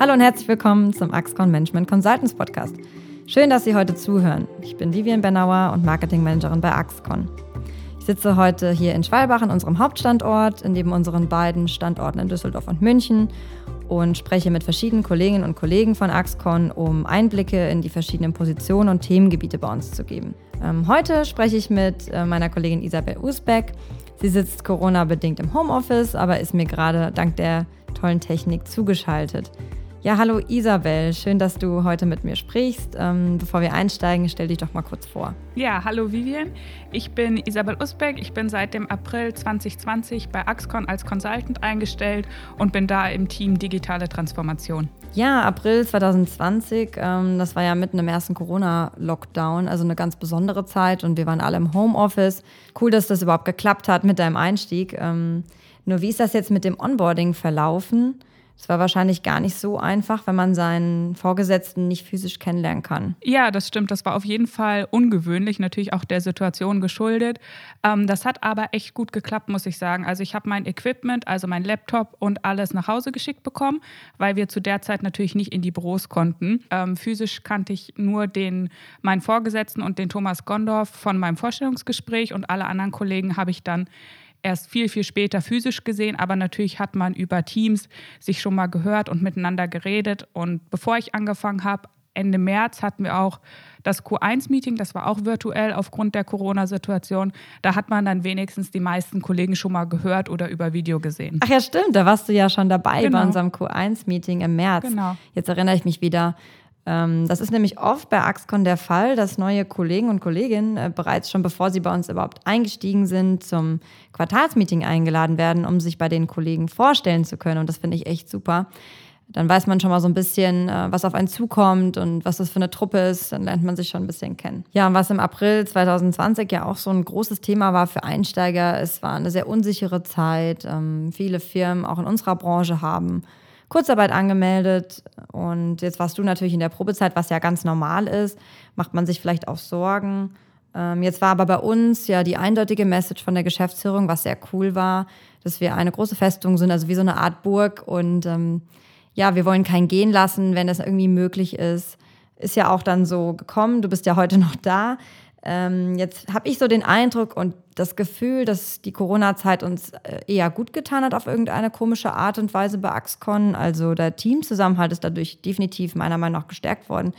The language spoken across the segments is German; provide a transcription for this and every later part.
Hallo und herzlich willkommen zum Axcon Management Consultants Podcast. Schön, dass Sie heute zuhören. Ich bin Vivian Bernauer und Marketingmanagerin bei Axcon. Ich sitze heute hier in Schwalbach an unserem Hauptstandort, neben unseren beiden Standorten in Düsseldorf und München und spreche mit verschiedenen Kolleginnen und Kollegen von Axcon, um Einblicke in die verschiedenen Positionen und Themengebiete bei uns zu geben. Ähm, heute spreche ich mit äh, meiner Kollegin Isabel Usbeck. Sie sitzt Corona-bedingt im Homeoffice, aber ist mir gerade dank der tollen Technik zugeschaltet. Ja, hallo Isabel, schön, dass du heute mit mir sprichst. Ähm, bevor wir einsteigen, stell dich doch mal kurz vor. Ja, hallo Vivian. Ich bin Isabel Usbeck. Ich bin seit dem April 2020 bei Axcon als Consultant eingestellt und bin da im Team Digitale Transformation. Ja, April 2020, ähm, das war ja mitten im ersten Corona-Lockdown, also eine ganz besondere Zeit und wir waren alle im Homeoffice. Cool, dass das überhaupt geklappt hat mit deinem Einstieg. Ähm, nur wie ist das jetzt mit dem Onboarding verlaufen? Es war wahrscheinlich gar nicht so einfach, wenn man seinen Vorgesetzten nicht physisch kennenlernen kann. Ja, das stimmt. Das war auf jeden Fall ungewöhnlich, natürlich auch der Situation geschuldet. Ähm, das hat aber echt gut geklappt, muss ich sagen. Also ich habe mein Equipment, also mein Laptop und alles nach Hause geschickt bekommen, weil wir zu der Zeit natürlich nicht in die Büros konnten. Ähm, physisch kannte ich nur den, meinen Vorgesetzten und den Thomas Gondorf von meinem Vorstellungsgespräch und alle anderen Kollegen habe ich dann erst viel, viel später physisch gesehen, aber natürlich hat man über Teams sich schon mal gehört und miteinander geredet. Und bevor ich angefangen habe, Ende März hatten wir auch das Q1-Meeting, das war auch virtuell aufgrund der Corona-Situation. Da hat man dann wenigstens die meisten Kollegen schon mal gehört oder über Video gesehen. Ach ja, stimmt, da warst du ja schon dabei genau. bei unserem Q1-Meeting im März. Genau. Jetzt erinnere ich mich wieder. Ähm, das ist nämlich oft bei Axcon der Fall, dass neue Kollegen und Kolleginnen äh, bereits schon bevor sie bei uns überhaupt eingestiegen sind, zum Quartalsmeeting eingeladen werden, um sich bei den Kollegen vorstellen zu können. Und das finde ich echt super. Dann weiß man schon mal so ein bisschen, äh, was auf einen zukommt und was das für eine Truppe ist. Dann lernt man sich schon ein bisschen kennen. Ja, und was im April 2020 ja auch so ein großes Thema war für Einsteiger, es war eine sehr unsichere Zeit. Ähm, viele Firmen, auch in unserer Branche, haben Kurzarbeit angemeldet und jetzt warst du natürlich in der Probezeit, was ja ganz normal ist, macht man sich vielleicht auch Sorgen. Ähm, jetzt war aber bei uns ja die eindeutige Message von der Geschäftsführung, was sehr cool war, dass wir eine große Festung sind, also wie so eine Art Burg und ähm, ja, wir wollen keinen gehen lassen, wenn das irgendwie möglich ist. Ist ja auch dann so gekommen, du bist ja heute noch da. Ähm, jetzt habe ich so den Eindruck und das Gefühl, dass die Corona-Zeit uns äh, eher gut getan hat auf irgendeine komische Art und Weise bei Axcon. Also der Teamzusammenhalt ist dadurch definitiv meiner Meinung nach gestärkt worden.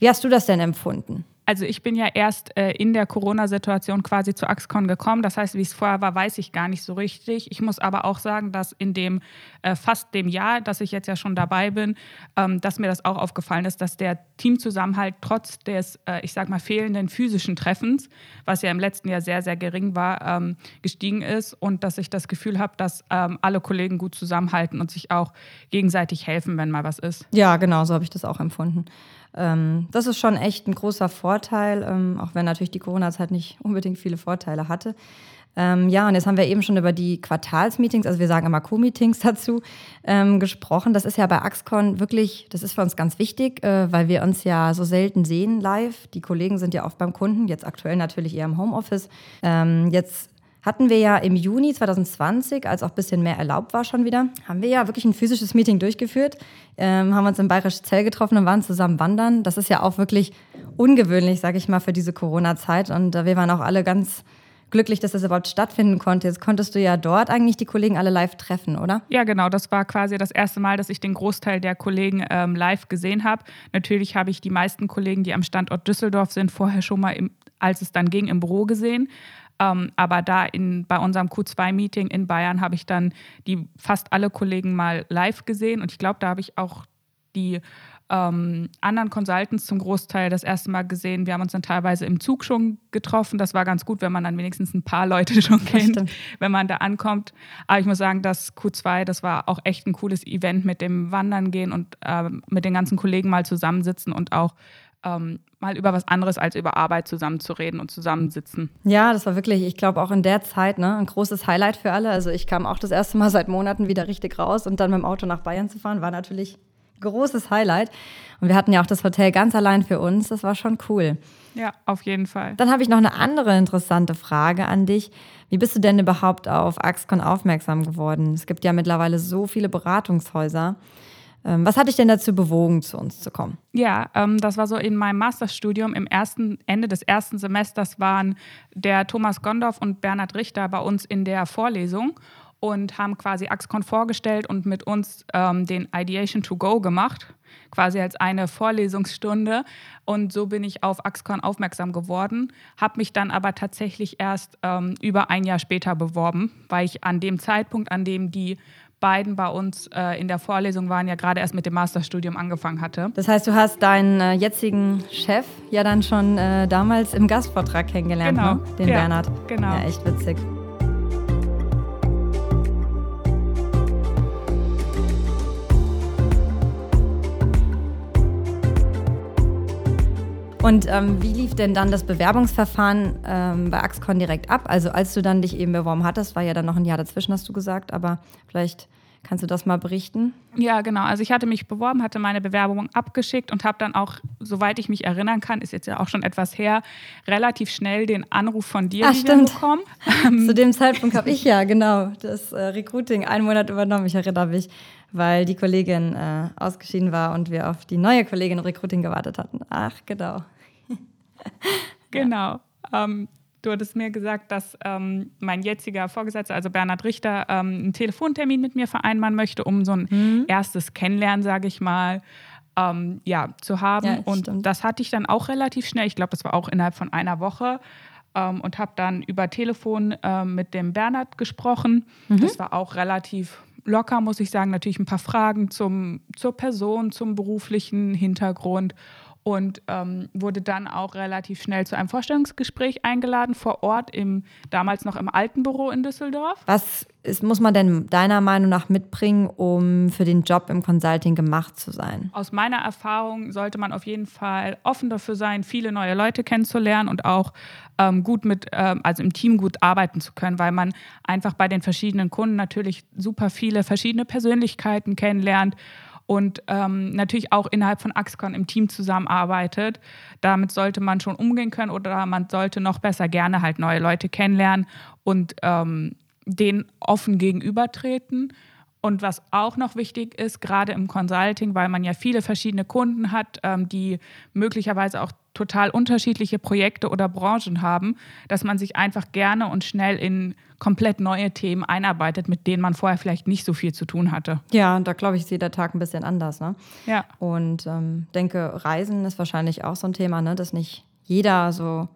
Wie hast du das denn empfunden? Also ich bin ja erst äh, in der Corona-Situation quasi zu Axcon gekommen. Das heißt, wie es vorher war, weiß ich gar nicht so richtig. Ich muss aber auch sagen, dass in dem äh, fast dem Jahr, dass ich jetzt ja schon dabei bin, ähm, dass mir das auch aufgefallen ist, dass der Teamzusammenhalt trotz des, äh, ich sag mal, fehlenden physischen Treffens, was ja im letzten Jahr sehr, sehr gering war, ähm, gestiegen ist und dass ich das Gefühl habe, dass ähm, alle Kollegen gut zusammenhalten und sich auch gegenseitig helfen, wenn mal was ist. Ja, genau, so habe ich das auch empfunden. Ähm, das ist schon echt ein großer Vorteil, ähm, auch wenn natürlich die Corona-Zeit nicht unbedingt viele Vorteile hatte. Ähm, ja, und jetzt haben wir eben schon über die Quartalsmeetings, also wir sagen immer Co-Meetings dazu, ähm, gesprochen. Das ist ja bei Axcon wirklich, das ist für uns ganz wichtig, äh, weil wir uns ja so selten sehen live. Die Kollegen sind ja oft beim Kunden, jetzt aktuell natürlich eher im Homeoffice. Ähm, jetzt hatten wir ja im Juni 2020, als auch ein bisschen mehr erlaubt war schon wieder, haben wir ja wirklich ein physisches Meeting durchgeführt, ähm, haben uns im Bayerischen Zell getroffen und waren zusammen wandern. Das ist ja auch wirklich ungewöhnlich, sage ich mal, für diese Corona-Zeit. Und äh, wir waren auch alle ganz glücklich, dass das überhaupt stattfinden konnte. Jetzt konntest du ja dort eigentlich die Kollegen alle live treffen, oder? Ja, genau. Das war quasi das erste Mal, dass ich den Großteil der Kollegen ähm, live gesehen habe. Natürlich habe ich die meisten Kollegen, die am Standort Düsseldorf sind, vorher schon mal, im, als es dann ging, im Büro gesehen. Ähm, aber da in, bei unserem Q2-Meeting in Bayern habe ich dann die fast alle Kollegen mal live gesehen und ich glaube, da habe ich auch die ähm, anderen Consultants zum Großteil das erste Mal gesehen. Wir haben uns dann teilweise im Zug schon getroffen. Das war ganz gut, wenn man dann wenigstens ein paar Leute schon kennt, wenn man da ankommt. Aber ich muss sagen, das Q2, das war auch echt ein cooles Event mit dem Wandern gehen und äh, mit den ganzen Kollegen mal zusammensitzen und auch ähm, mal über was anderes als über Arbeit zusammenzureden und zusammensitzen. Ja, das war wirklich, ich glaube auch in der Zeit ne, ein großes Highlight für alle. Also ich kam auch das erste Mal seit Monaten wieder richtig raus und dann mit dem Auto nach Bayern zu fahren, war natürlich ein großes Highlight. Und wir hatten ja auch das Hotel ganz allein für uns. Das war schon cool. Ja, auf jeden Fall. Dann habe ich noch eine andere interessante Frage an dich. Wie bist du denn überhaupt auf Axcon aufmerksam geworden? Es gibt ja mittlerweile so viele Beratungshäuser. Ähm, was hat dich denn dazu bewogen, zu uns zu kommen? Ja, ähm, das war so in meinem Masterstudium. Im ersten Ende des ersten Semesters waren der Thomas Gondorf und Bernhard Richter bei uns in der Vorlesung und haben quasi Axcon vorgestellt und mit uns ähm, den Ideation to Go gemacht, quasi als eine Vorlesungsstunde. Und so bin ich auf Axcon aufmerksam geworden, habe mich dann aber tatsächlich erst ähm, über ein Jahr später beworben, weil ich an dem Zeitpunkt, an dem die beiden bei uns äh, in der Vorlesung waren, ja gerade erst mit dem Masterstudium angefangen hatte. Das heißt, du hast deinen äh, jetzigen Chef ja dann schon äh, damals im Gastvortrag kennengelernt, genau. ne? den ja, Bernhard. Genau. Ja, echt witzig. Und ähm, wie lief denn dann das Bewerbungsverfahren ähm, bei Axcon direkt ab? Also als du dann dich eben beworben hattest, war ja dann noch ein Jahr dazwischen, hast du gesagt, aber vielleicht kannst du das mal berichten? Ja, genau. Also ich hatte mich beworben, hatte meine Bewerbung abgeschickt und habe dann auch, soweit ich mich erinnern kann, ist jetzt ja auch schon etwas her, relativ schnell den Anruf von dir Ach, bekommen. Zu dem Zeitpunkt habe ich ja genau das äh, Recruiting einen Monat übernommen. Ich erinnere mich weil die Kollegin äh, ausgeschieden war und wir auf die neue Kollegin im Recruiting gewartet hatten. Ach, genau. genau. Ähm, du hattest mir gesagt, dass ähm, mein jetziger Vorgesetzter, also Bernhard Richter, ähm, einen Telefontermin mit mir vereinbaren möchte, um so ein mhm. erstes Kennenlernen, sage ich mal, ähm, ja, zu haben. Ja, und stimmt. das hatte ich dann auch relativ schnell. Ich glaube, das war auch innerhalb von einer Woche. Ähm, und habe dann über Telefon äh, mit dem Bernhard gesprochen. Mhm. Das war auch relativ locker, muss ich sagen, natürlich ein paar Fragen zum, zur Person, zum beruflichen Hintergrund und ähm, wurde dann auch relativ schnell zu einem Vorstellungsgespräch eingeladen vor Ort im damals noch im alten Büro in Düsseldorf. Was ist, muss man denn deiner Meinung nach mitbringen, um für den Job im Consulting gemacht zu sein? Aus meiner Erfahrung sollte man auf jeden Fall offen dafür sein, viele neue Leute kennenzulernen und auch ähm, gut mit, ähm, also im Team gut arbeiten zu können, weil man einfach bei den verschiedenen Kunden natürlich super viele verschiedene Persönlichkeiten kennenlernt und ähm, natürlich auch innerhalb von Axcon im Team zusammenarbeitet. Damit sollte man schon umgehen können oder man sollte noch besser gerne halt neue Leute kennenlernen und ähm, denen offen gegenübertreten. Und was auch noch wichtig ist, gerade im Consulting, weil man ja viele verschiedene Kunden hat, ähm, die möglicherweise auch total unterschiedliche Projekte oder Branchen haben, dass man sich einfach gerne und schnell in komplett neue Themen einarbeitet, mit denen man vorher vielleicht nicht so viel zu tun hatte. Ja, da glaube ich, ist jeder Tag ein bisschen anders. Ne? Ja. Und ähm, denke, Reisen ist wahrscheinlich auch so ein Thema, ne? dass nicht jeder so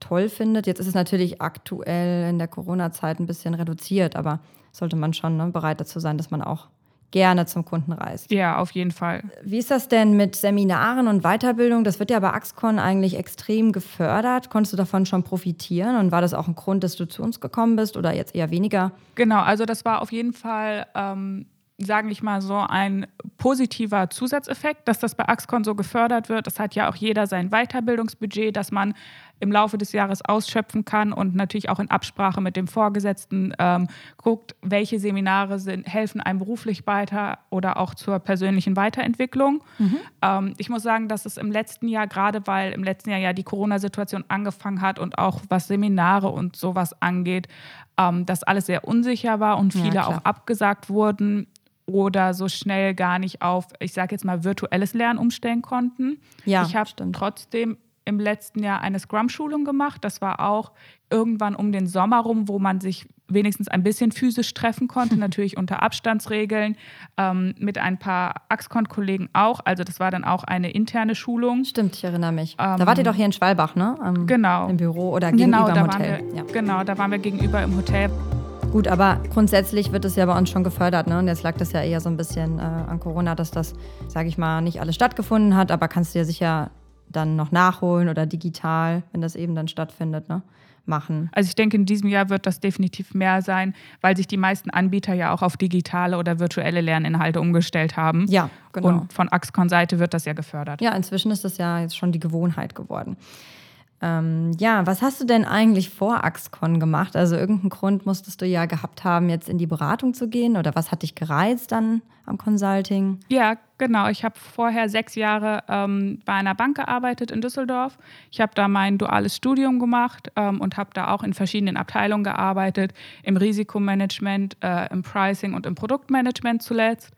toll findet. Jetzt ist es natürlich aktuell in der Corona-Zeit ein bisschen reduziert, aber sollte man schon ne, bereit dazu sein, dass man auch gerne zum Kunden reist. Ja, auf jeden Fall. Wie ist das denn mit Seminaren und Weiterbildung? Das wird ja bei Axcon eigentlich extrem gefördert. Konntest du davon schon profitieren? Und war das auch ein Grund, dass du zu uns gekommen bist oder jetzt eher weniger? Genau, also das war auf jeden Fall. Ähm sagen ich mal so, ein positiver Zusatzeffekt, dass das bei Axcon so gefördert wird. Das hat ja auch jeder sein Weiterbildungsbudget, das man im Laufe des Jahres ausschöpfen kann und natürlich auch in Absprache mit dem Vorgesetzten ähm, guckt, welche Seminare sind, helfen einem beruflich weiter oder auch zur persönlichen Weiterentwicklung. Mhm. Ähm, ich muss sagen, dass es im letzten Jahr, gerade weil im letzten Jahr ja die Corona-Situation angefangen hat und auch was Seminare und sowas angeht, ähm, dass alles sehr unsicher war und viele ja, auch abgesagt wurden oder so schnell gar nicht auf, ich sage jetzt mal, virtuelles Lernen umstellen konnten. Ja, ich habe trotzdem im letzten Jahr eine Scrum-Schulung gemacht. Das war auch irgendwann um den Sommer rum, wo man sich wenigstens ein bisschen physisch treffen konnte, natürlich unter Abstandsregeln, ähm, mit ein paar Axcon-Kollegen auch. Also das war dann auch eine interne Schulung. Stimmt, ich erinnere mich. Ähm, da wart ihr doch hier in Schwalbach, ne? Am, genau. Im Büro oder gegenüber genau, im Hotel. Wir, ja. Genau, da waren wir gegenüber im Hotel. Gut, aber grundsätzlich wird es ja bei uns schon gefördert. Ne? Und jetzt lag das ja eher so ein bisschen äh, an Corona, dass das, sage ich mal, nicht alles stattgefunden hat. Aber kannst du ja sicher dann noch nachholen oder digital, wenn das eben dann stattfindet, ne? machen. Also ich denke, in diesem Jahr wird das definitiv mehr sein, weil sich die meisten Anbieter ja auch auf digitale oder virtuelle Lerninhalte umgestellt haben. Ja, genau. Und von Axcon-Seite wird das ja gefördert. Ja, inzwischen ist das ja jetzt schon die Gewohnheit geworden. Ähm, ja, was hast du denn eigentlich vor Axcon gemacht? Also irgendeinen Grund musstest du ja gehabt haben, jetzt in die Beratung zu gehen oder was hat dich gereizt dann am Consulting? Ja, genau. Ich habe vorher sechs Jahre ähm, bei einer Bank gearbeitet in Düsseldorf. Ich habe da mein duales Studium gemacht ähm, und habe da auch in verschiedenen Abteilungen gearbeitet, im Risikomanagement, äh, im Pricing und im Produktmanagement zuletzt.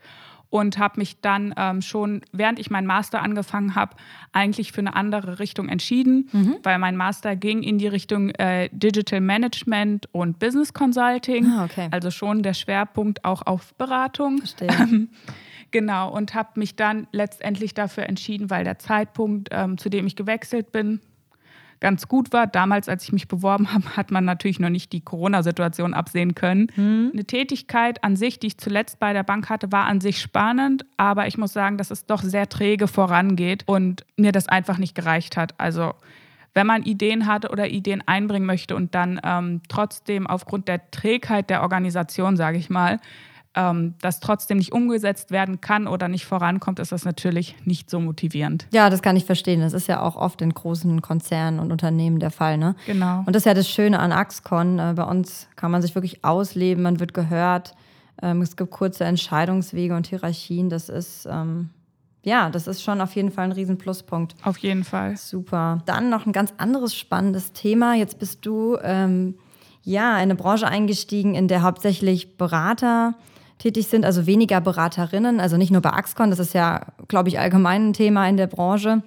Und habe mich dann ähm, schon, während ich meinen Master angefangen habe, eigentlich für eine andere Richtung entschieden, mhm. weil mein Master ging in die Richtung äh, Digital Management und Business Consulting. Ah, okay. Also schon der Schwerpunkt auch auf Beratung. Verstehe. genau, und habe mich dann letztendlich dafür entschieden, weil der Zeitpunkt, ähm, zu dem ich gewechselt bin, ganz gut war. Damals, als ich mich beworben habe, hat man natürlich noch nicht die Corona-Situation absehen können. Mhm. Eine Tätigkeit an sich, die ich zuletzt bei der Bank hatte, war an sich spannend, aber ich muss sagen, dass es doch sehr träge vorangeht und mir das einfach nicht gereicht hat. Also wenn man Ideen hat oder Ideen einbringen möchte und dann ähm, trotzdem aufgrund der Trägheit der Organisation, sage ich mal, ähm, das trotzdem nicht umgesetzt werden kann oder nicht vorankommt, ist das natürlich nicht so motivierend. Ja, das kann ich verstehen. Das ist ja auch oft in großen Konzernen und Unternehmen der Fall. Ne? Genau. Und das ist ja das Schöne an Axcon. Äh, bei uns kann man sich wirklich ausleben, man wird gehört. Ähm, es gibt kurze Entscheidungswege und Hierarchien. Das ist. Ähm ja, das ist schon auf jeden Fall ein Riesenpluspunkt. Auf jeden Fall. Super. Dann noch ein ganz anderes spannendes Thema. Jetzt bist du ähm, ja in eine Branche eingestiegen, in der hauptsächlich Berater tätig sind, also weniger Beraterinnen, also nicht nur bei Axcon, das ist ja, glaube ich, allgemein ein Thema in der Branche.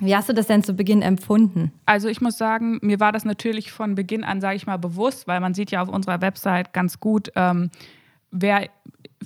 Wie hast du das denn zu Beginn empfunden? Also ich muss sagen, mir war das natürlich von Beginn an, sage ich mal, bewusst, weil man sieht ja auf unserer Website ganz gut, ähm, wer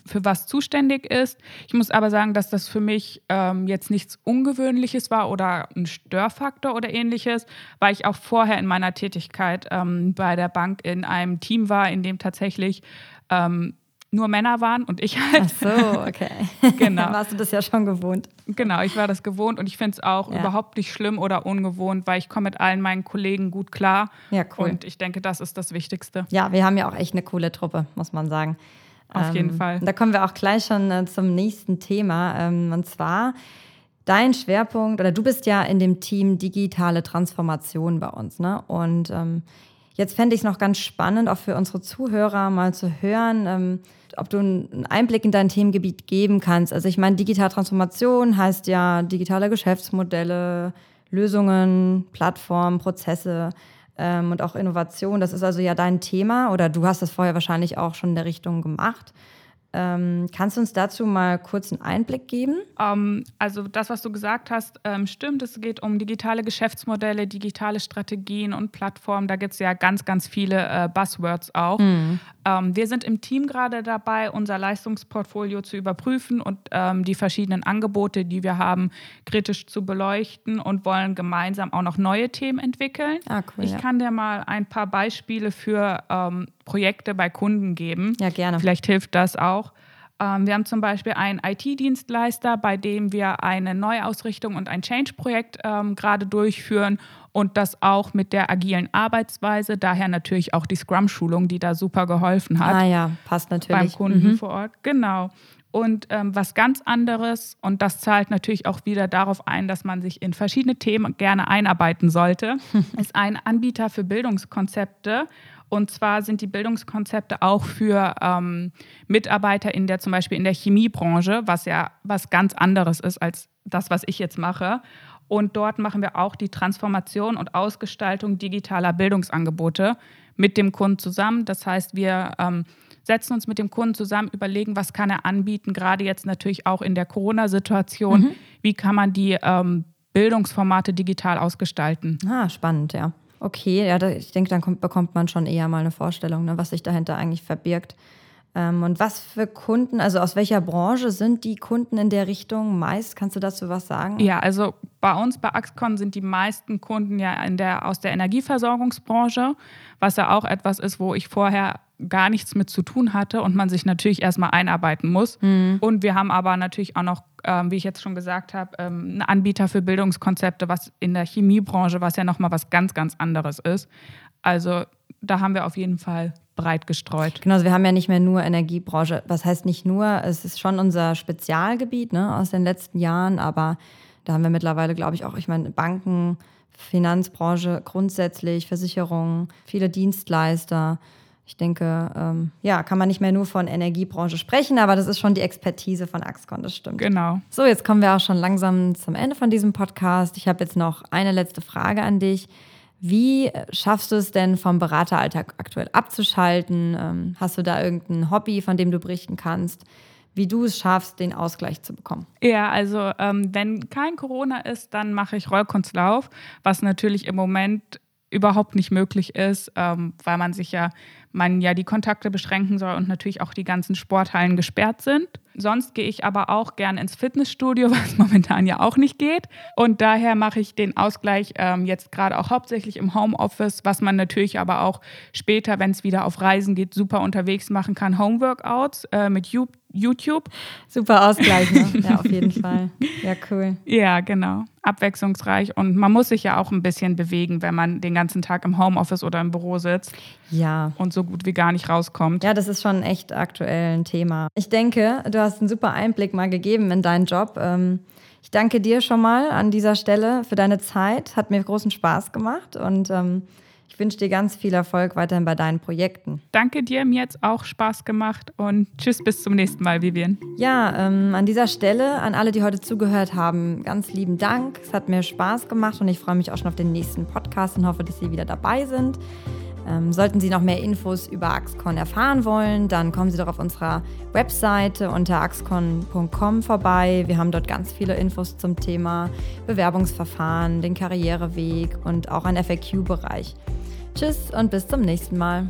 für was zuständig ist. Ich muss aber sagen, dass das für mich ähm, jetzt nichts Ungewöhnliches war oder ein Störfaktor oder ähnliches, weil ich auch vorher in meiner Tätigkeit ähm, bei der Bank in einem Team war, in dem tatsächlich ähm, nur Männer waren und ich halt. Ach so, okay. genau. Dann warst du das ja schon gewohnt. Genau, ich war das gewohnt und ich finde es auch ja. überhaupt nicht schlimm oder ungewohnt, weil ich komme mit allen meinen Kollegen gut klar. Ja, cool. Und ich denke, das ist das Wichtigste. Ja, wir haben ja auch echt eine coole Truppe, muss man sagen. Auf ähm, jeden Fall. Da kommen wir auch gleich schon äh, zum nächsten Thema. Ähm, und zwar dein Schwerpunkt, oder du bist ja in dem Team digitale Transformation bei uns, ne? Und ähm, Jetzt fände ich es noch ganz spannend, auch für unsere Zuhörer mal zu hören, ähm, ob du einen Einblick in dein Themengebiet geben kannst. Also ich meine, digitale Transformation heißt ja digitale Geschäftsmodelle, Lösungen, Plattformen, Prozesse ähm, und auch Innovation. Das ist also ja dein Thema oder du hast das vorher wahrscheinlich auch schon in der Richtung gemacht. Ähm, kannst du uns dazu mal kurz einen Einblick geben? Um, ähm, also das, was du gesagt hast, ähm, stimmt. Es geht um digitale Geschäftsmodelle, digitale Strategien und Plattformen. Da gibt es ja ganz, ganz viele äh, Buzzwords auch. Mhm. Ähm, wir sind im Team gerade dabei, unser Leistungsportfolio zu überprüfen und ähm, die verschiedenen Angebote, die wir haben, kritisch zu beleuchten und wollen gemeinsam auch noch neue Themen entwickeln. Ah, cool, ich ja. kann dir mal ein paar Beispiele für ähm, Projekte bei Kunden geben. Ja, gerne. Vielleicht hilft das auch. Ähm, wir haben zum Beispiel einen IT-Dienstleister, bei dem wir eine Neuausrichtung und ein Change-Projekt ähm, gerade durchführen und das auch mit der agilen Arbeitsweise, daher natürlich auch die Scrum-Schulung, die da super geholfen hat. Ah ja, passt natürlich. Beim Kunden mhm. vor Ort, genau. Und ähm, was ganz anderes, und das zahlt natürlich auch wieder darauf ein, dass man sich in verschiedene Themen gerne einarbeiten sollte, ist ein Anbieter für Bildungskonzepte und zwar sind die Bildungskonzepte auch für ähm, Mitarbeiter in der zum Beispiel in der Chemiebranche, was ja was ganz anderes ist als das, was ich jetzt mache. Und dort machen wir auch die Transformation und Ausgestaltung digitaler Bildungsangebote mit dem Kunden zusammen. Das heißt, wir ähm, setzen uns mit dem Kunden zusammen, überlegen, was kann er anbieten, gerade jetzt natürlich auch in der Corona-Situation. Mhm. Wie kann man die ähm, Bildungsformate digital ausgestalten? Ah, spannend, ja. Okay, ja, ich denke, dann kommt, bekommt man schon eher mal eine Vorstellung, ne, was sich dahinter eigentlich verbirgt. Ähm, und was für Kunden, also aus welcher Branche sind die Kunden in der Richtung meist? Kannst du dazu was sagen? Ja, also bei uns bei Axcon sind die meisten Kunden ja in der, aus der Energieversorgungsbranche, was ja auch etwas ist, wo ich vorher gar nichts mit zu tun hatte und man sich natürlich erstmal einarbeiten muss. Mhm. Und wir haben aber natürlich auch noch, ähm, wie ich jetzt schon gesagt habe, ähm, einen Anbieter für Bildungskonzepte, was in der Chemiebranche, was ja nochmal was ganz, ganz anderes ist. Also da haben wir auf jeden Fall breit gestreut. Genau, also wir haben ja nicht mehr nur Energiebranche. Was heißt nicht nur? Es ist schon unser Spezialgebiet ne, aus den letzten Jahren, aber da haben wir mittlerweile, glaube ich, auch, ich meine, Banken, Finanzbranche grundsätzlich, Versicherungen, viele Dienstleister. Ich denke, ähm, ja, kann man nicht mehr nur von Energiebranche sprechen, aber das ist schon die Expertise von Axcon, das stimmt. Genau. So, jetzt kommen wir auch schon langsam zum Ende von diesem Podcast. Ich habe jetzt noch eine letzte Frage an dich. Wie schaffst du es denn vom Berateralltag aktuell abzuschalten? Ähm, hast du da irgendein Hobby, von dem du berichten kannst? wie du es schaffst, den Ausgleich zu bekommen. Ja, also ähm, wenn kein Corona ist, dann mache ich Rollkunstlauf, was natürlich im Moment überhaupt nicht möglich ist, ähm, weil man sich ja, man ja die Kontakte beschränken soll und natürlich auch die ganzen Sporthallen gesperrt sind. Sonst gehe ich aber auch gern ins Fitnessstudio, was momentan ja auch nicht geht. Und daher mache ich den Ausgleich ähm, jetzt gerade auch hauptsächlich im Homeoffice, was man natürlich aber auch später, wenn es wieder auf Reisen geht, super unterwegs machen kann. Homeworkouts äh, mit YouTube. Super Ausgleich, ne? ja, auf jeden Fall. Ja, cool. Ja, genau. Abwechslungsreich und man muss sich ja auch ein bisschen bewegen, wenn man den ganzen Tag im Homeoffice oder im Büro sitzt. Ja. Und so gut wie gar nicht rauskommt. Ja, das ist schon echt aktuell ein Thema. Ich denke, du hast einen super Einblick mal gegeben in deinen Job. Ähm, ich danke dir schon mal an dieser Stelle für deine Zeit. Hat mir großen Spaß gemacht und ähm, ich wünsche dir ganz viel Erfolg weiterhin bei deinen Projekten. Danke dir, mir hat auch Spaß gemacht und tschüss, bis zum nächsten Mal, Vivian. Ja, ähm, an dieser Stelle an alle, die heute zugehört haben, ganz lieben Dank. Es hat mir Spaß gemacht und ich freue mich auch schon auf den nächsten Podcast und hoffe, dass Sie wieder dabei sind. Ähm, sollten Sie noch mehr Infos über Axcon erfahren wollen, dann kommen Sie doch auf unserer Webseite unter axcon.com vorbei. Wir haben dort ganz viele Infos zum Thema Bewerbungsverfahren, den Karriereweg und auch einen FAQ-Bereich. Tschüss und bis zum nächsten Mal.